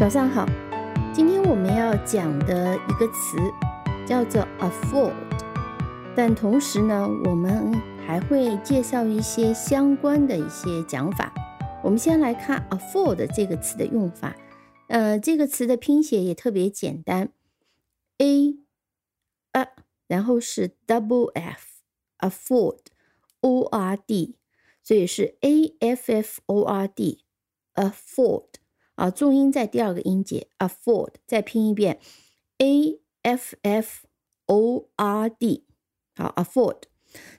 早上好，今天我们要讲的一个词叫做 afford，但同时呢，我们还会介绍一些相关的一些讲法。我们先来看 afford 这个词的用法，呃，这个词的拼写也特别简单，a a，然后是 double f，afford，o r d，所以是 a f f o r d，afford。啊，重音在第二个音节，afford，再拼一遍，a f f o r d，好，afford。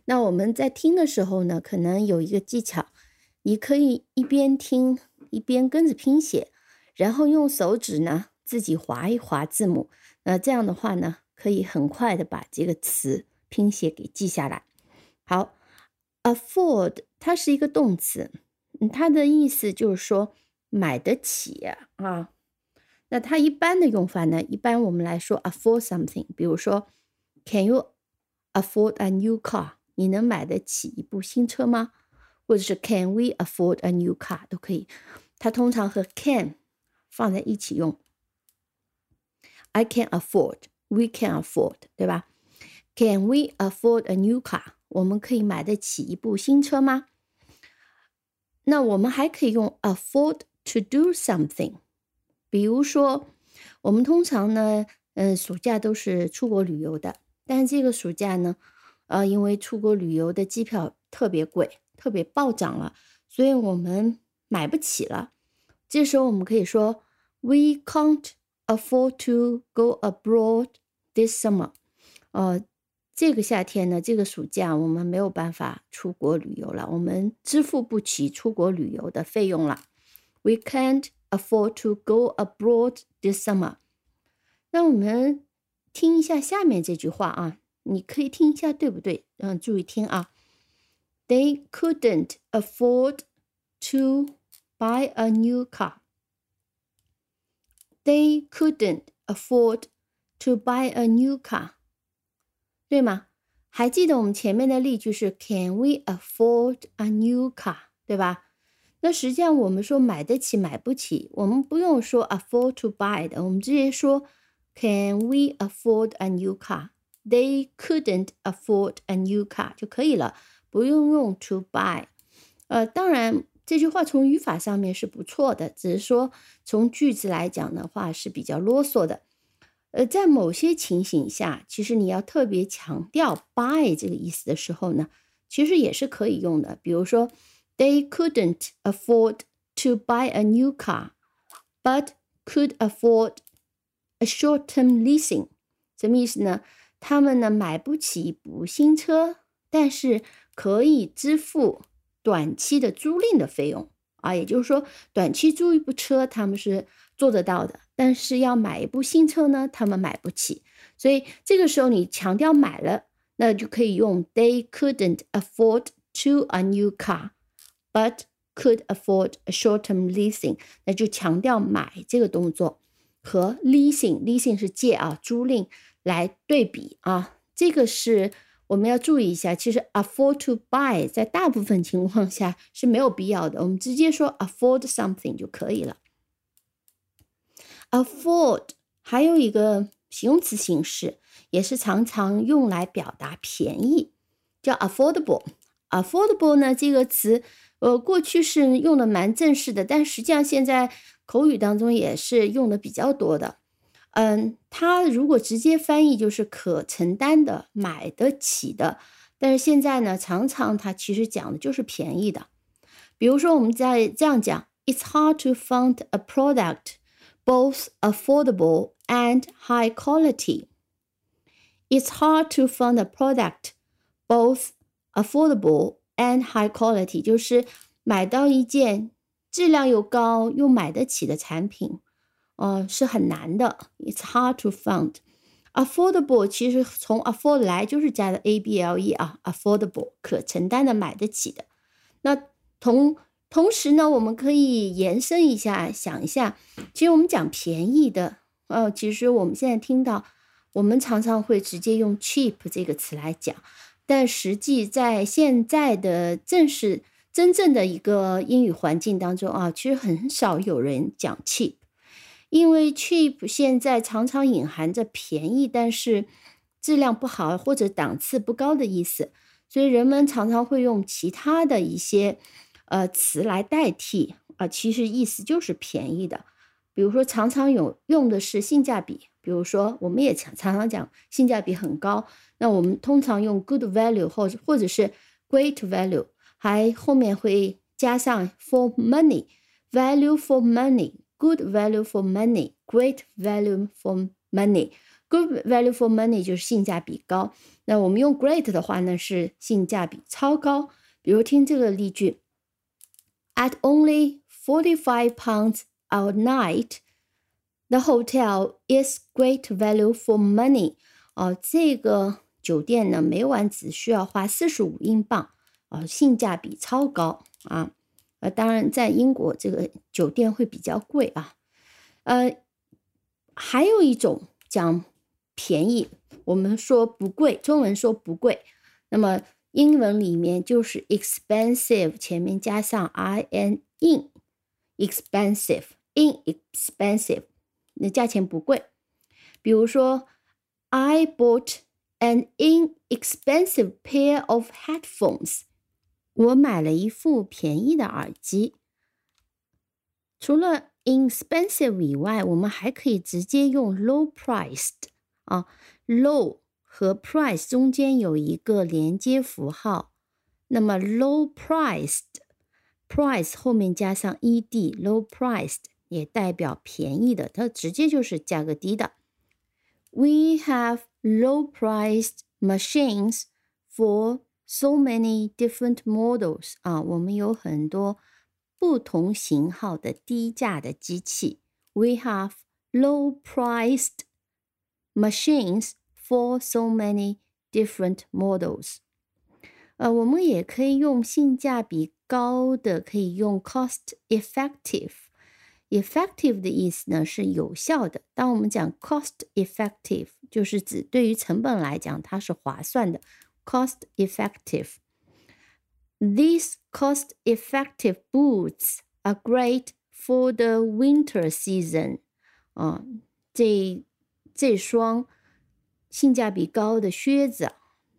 那我们在听的时候呢，可能有一个技巧，你可以一边听一边跟着拼写，然后用手指呢自己划一划字母，那这样的话呢，可以很快的把这个词拼写给记下来。好，afford 它是一个动词，它的意思就是说。买得起啊，那它一般的用法呢？一般我们来说，afford something，比如说，Can you afford a new car？你能买得起一部新车吗？或者是 Can we afford a new car？都可以。它通常和 can 放在一起用。I can afford，we can afford，对吧？Can we afford a new car？我们可以买得起一部新车吗？那我们还可以用 afford。To do something，比如说，我们通常呢，嗯，暑假都是出国旅游的。但是这个暑假呢，呃，因为出国旅游的机票特别贵，特别暴涨了，所以我们买不起了。这时候我们可以说，We can't afford to go abroad this summer。呃，这个夏天呢，这个暑假我们没有办法出国旅游了，我们支付不起出国旅游的费用了。We can't afford to go abroad this summer。那我们听一下下面这句话啊，你可以听一下对不对？嗯，注意听啊。They couldn't afford to buy a new car. They couldn't afford to buy a new car，对吗？还记得我们前面的例句是 Can we afford a new car？对吧？ 那实际上，我们说买得起买不起，我们不用说 afford to buy 的，我们直接说 Can we afford a new car? They couldn't afford a new car 就可以了，不用用 to buy。呃，当然这句话从语法上面是不错的，只是说从句子来讲的话是比较啰嗦的。呃，在某些情形下，其实你要特别强调 buy 这个意思的时候呢，其实也是可以用的，比如说。They couldn't afford to buy a new car, but could afford a short-term leasing。什么意思呢？他们呢买不起一部新车，但是可以支付短期的租赁的费用啊。也就是说，短期租一部车他们是做得到的，但是要买一部新车呢，他们买不起。所以这个时候你强调买了，那就可以用 They couldn't afford to a new car。But could afford a short-term leasing，那就强调买这个动作和 leasing，leasing 是借啊租赁来对比啊，这个是我们要注意一下。其实 afford to buy 在大部分情况下是没有必要的，我们直接说 afford something 就可以了。afford 还有一个形容词形式，也是常常用来表达便宜，叫 affordable。Affordable 呢这个词。呃，过去是用的蛮正式的，但实际上现在口语当中也是用的比较多的。嗯，它如果直接翻译就是可承担的、买得起的，但是现在呢，常常它其实讲的就是便宜的。比如说，我们在这样讲：It's hard to find a product both affordable and high quality. It's hard to find a product both affordable. and high quality 就是买到一件质量又高又买得起的产品，呃，是很难的。It's hard to find. Affordable 其实从 afford 来就是加的 a b l e 啊，affordable 可承担的、买得起的。那同同时呢，我们可以延伸一下，想一下，其实我们讲便宜的，呃，其实我们现在听到，我们常常会直接用 cheap 这个词来讲。但实际在现在的正式真正的一个英语环境当中啊，其实很少有人讲 cheap，因为 cheap 现在常常隐含着便宜，但是质量不好或者档次不高的意思，所以人们常常会用其他的一些呃词来代替啊，其实意思就是便宜的。比如说，常常有用的是性价比，比如说我们也常常常讲性价比很高，那我们通常用 good value 或者或者是 great value，还后面会加上 for money，value for money。Good value for money, great value for money. Good value for money 就是性价比高。那我们用 great 的话呢，是性价比超高。比如听这个例句：At only forty-five pounds a night, the hotel is great value for money. 哦，这个酒店呢，每晚只需要花四十五英镑，啊，性价比超高啊。呃，当然，在英国这个酒店会比较贵啊。呃，还有一种讲便宜，我们说不贵，中文说不贵，那么英文里面就是 expensive，前面加上 i n in，expensive，inexpensive，那价钱不贵。比如说，I bought an inexpensive pair of headphones。我买了一副便宜的耳机。除了 inexpensive 以外，我们还可以直接用 low priced 啊，low 和 price 中间有一个连接符号，那么 low priced，price 后面加上 ed，low priced 也代表便宜的，它直接就是价格低的。We have low priced machines for So many different models 啊，我们有很多不同型号的低价的机器。We have low-priced machines for so many different models。呃，我们也可以用性价比高的，可以用 cost-effective。 effective 的意思呢是有效的。当我们讲 cost-effective，就是指对于成本来讲它是划算的。cost effective. These cost effective boots are great for the winter season. 啊，这这双性价比高的靴子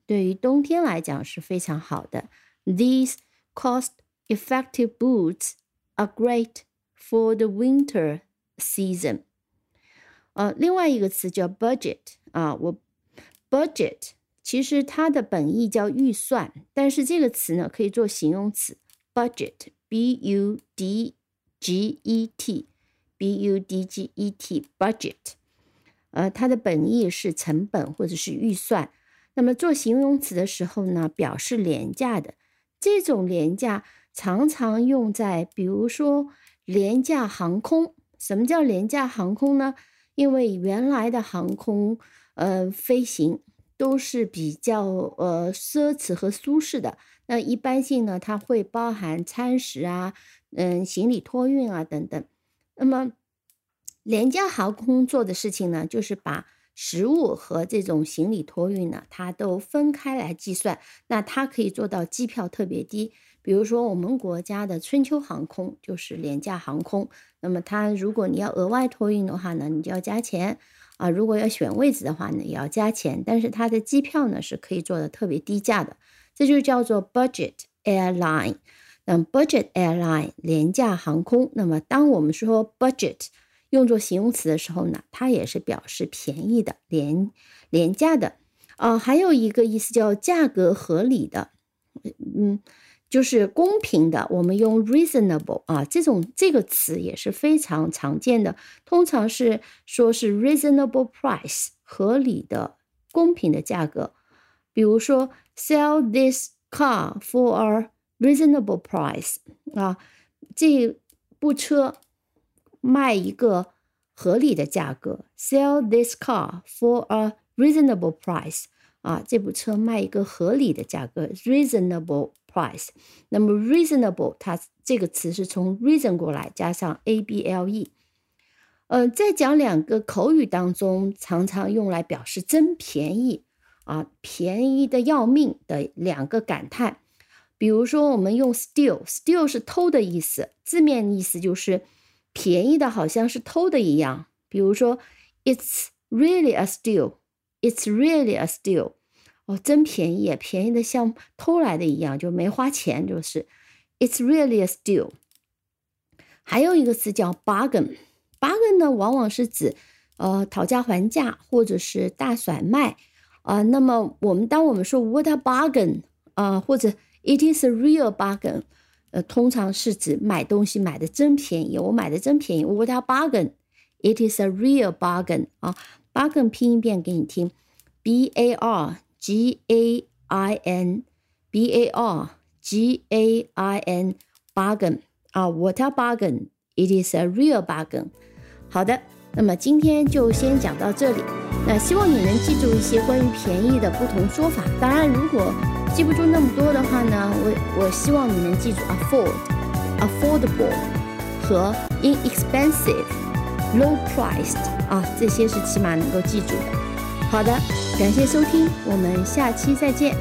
对于冬天来讲是非常好的。These cost effective boots are great For the winter season. 呃，另外一个词叫 budget 啊，我 budget 其实它的本意叫预算，但是这个词呢可以做形容词，budget，b u d g e t，b u d g e t，budget，呃，它的本意是成本或者是预算。那么做形容词的时候呢，表示廉价的，这种廉价常常用在，比如说廉价航空。什么叫廉价航空呢？因为原来的航空，呃，飞行。都是比较呃奢侈和舒适的。那一般性呢，它会包含餐食啊，嗯，行李托运啊等等。那么廉价航空做的事情呢，就是把食物和这种行李托运呢，它都分开来计算。那它可以做到机票特别低。比如说我们国家的春秋航空就是廉价航空。那么它如果你要额外托运的话呢，你就要加钱。啊，如果要选位置的话呢，也要加钱。但是它的机票呢是可以做的特别低价的，这就叫做 budget airline。那 budget airline 廉价航空。那么当我们说 budget 用作形容词的时候呢，它也是表示便宜的、廉廉价的。啊，还有一个意思叫价格合理的。嗯。就是公平的，我们用 reasonable 啊，这种这个词也是非常常见的，通常是说是 reasonable price 合理的、公平的价格。比如说 sell this car for a reasonable price 啊，这部车卖一个合理的价格。sell this car for a reasonable price 啊，这部车卖一个合理的价格，reasonable。price，那么 reasonable 它这个词是从 reason 过来，加上 a b l e。呃，再讲两个口语当中，常常用来表示真便宜啊，便宜的要命的两个感叹。比如说，我们用 steal，steal 是偷的意思，字面意思就是便宜的好像是偷的一样。比如说，It's really a steal. It's really a steal. 哦，真便宜，便宜的像偷来的一样，就没花钱，就是。It's really a steal。还有一个词叫 bargain，bargain 呢，往往是指呃讨价还价或者是大甩卖啊。那么我们当我们说 what a bargain 啊，或者 it is a real bargain，呃，通常是指买东西买的真便宜，我买的真便宜，what a bargain，it is a real bargain 啊。bargain 拼一遍给你听，b a r g a i n，b a r g a i n bargain。啊，what a bargain! It is a real bargain. 好的，那么今天就先讲到这里。那希望你能记住一些关于便宜的不同说法。当然，如果记不住那么多的话呢，我我希望你能记住 afford、affordable 和 inexpensive、low priced 啊，这些是起码能够记住的。 好的，感谢收听，我们下期再见。